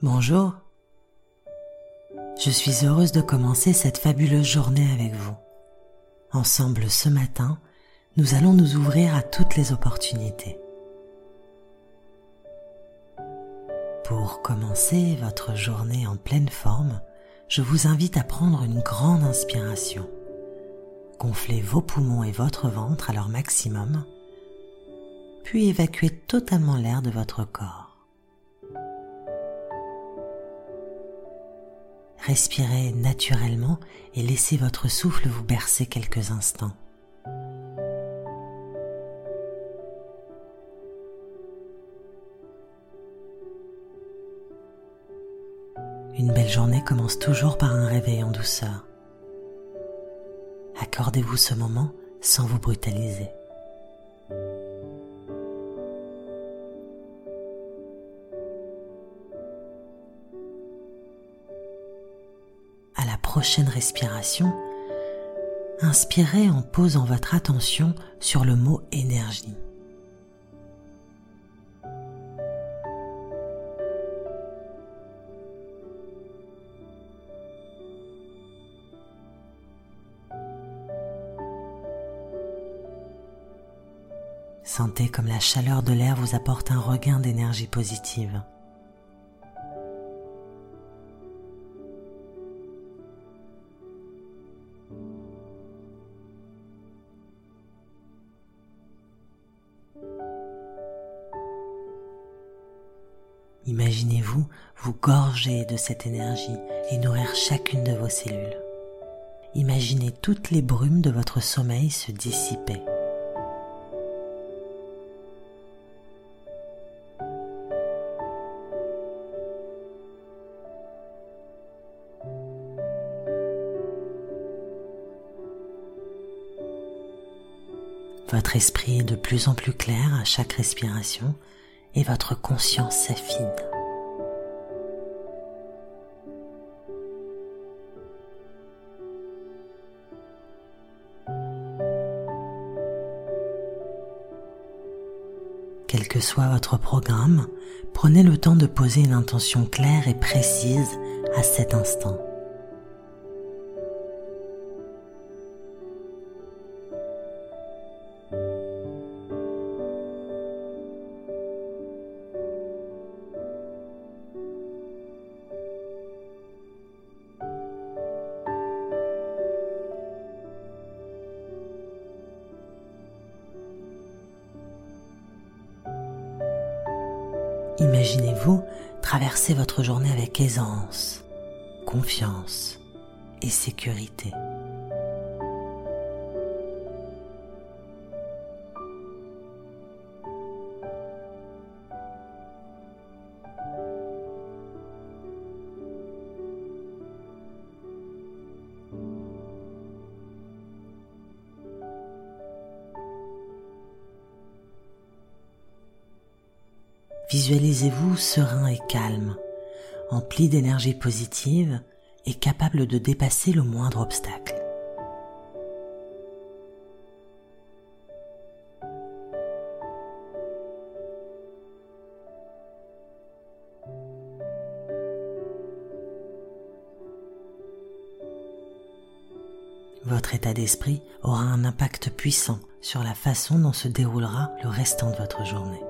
Bonjour. Je suis heureuse de commencer cette fabuleuse journée avec vous. Ensemble ce matin, nous allons nous ouvrir à toutes les opportunités. Pour commencer votre journée en pleine forme, je vous invite à prendre une grande inspiration. Gonflez vos poumons et votre ventre à leur maximum, puis évacuez totalement l'air de votre corps. Respirez naturellement et laissez votre souffle vous bercer quelques instants. Une belle journée commence toujours par un réveil en douceur. Accordez-vous ce moment sans vous brutaliser. Prochaine respiration, inspirez en posant votre attention sur le mot énergie. Sentez comme la chaleur de l'air vous apporte un regain d'énergie positive. Imaginez-vous vous gorger de cette énergie et nourrir chacune de vos cellules. Imaginez toutes les brumes de votre sommeil se dissiper. Votre esprit est de plus en plus clair à chaque respiration et votre conscience s'affine. Quel que soit votre programme, prenez le temps de poser une intention claire et précise à cet instant. Imaginez-vous traverser votre journée avec aisance, confiance et sécurité. Visualisez-vous serein et calme, empli d'énergie positive et capable de dépasser le moindre obstacle. Votre état d'esprit aura un impact puissant sur la façon dont se déroulera le restant de votre journée.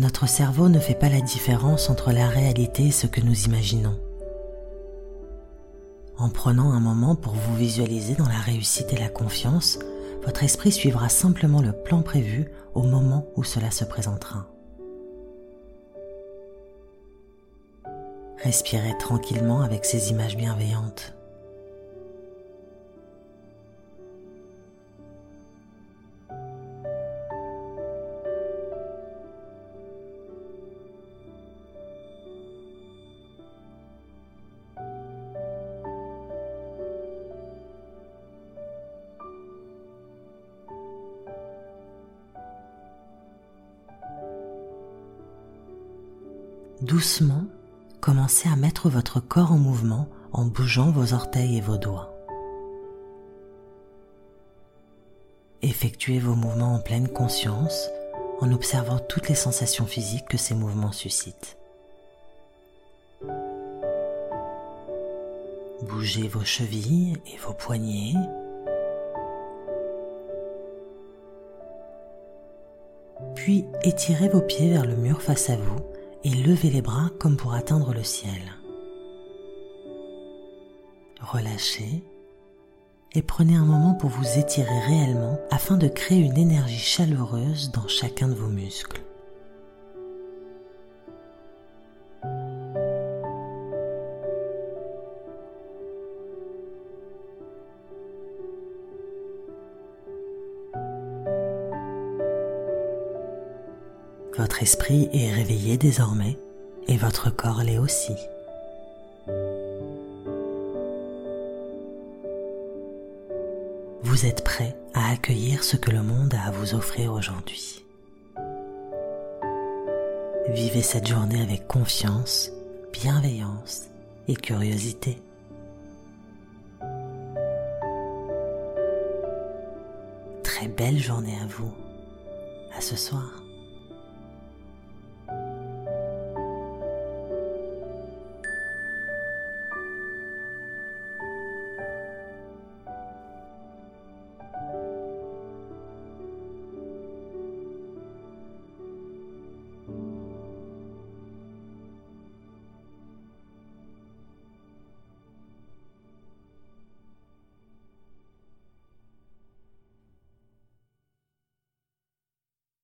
Notre cerveau ne fait pas la différence entre la réalité et ce que nous imaginons. En prenant un moment pour vous visualiser dans la réussite et la confiance, votre esprit suivra simplement le plan prévu au moment où cela se présentera. Respirez tranquillement avec ces images bienveillantes. Doucement, commencez à mettre votre corps en mouvement en bougeant vos orteils et vos doigts. Effectuez vos mouvements en pleine conscience en observant toutes les sensations physiques que ces mouvements suscitent. Bougez vos chevilles et vos poignets. Puis étirez vos pieds vers le mur face à vous et levez les bras comme pour atteindre le ciel. Relâchez et prenez un moment pour vous étirer réellement afin de créer une énergie chaleureuse dans chacun de vos muscles. Votre esprit est réveillé désormais et votre corps l'est aussi. Vous êtes prêt à accueillir ce que le monde a à vous offrir aujourd'hui. Vivez cette journée avec confiance, bienveillance et curiosité. Très belle journée à vous. À ce soir.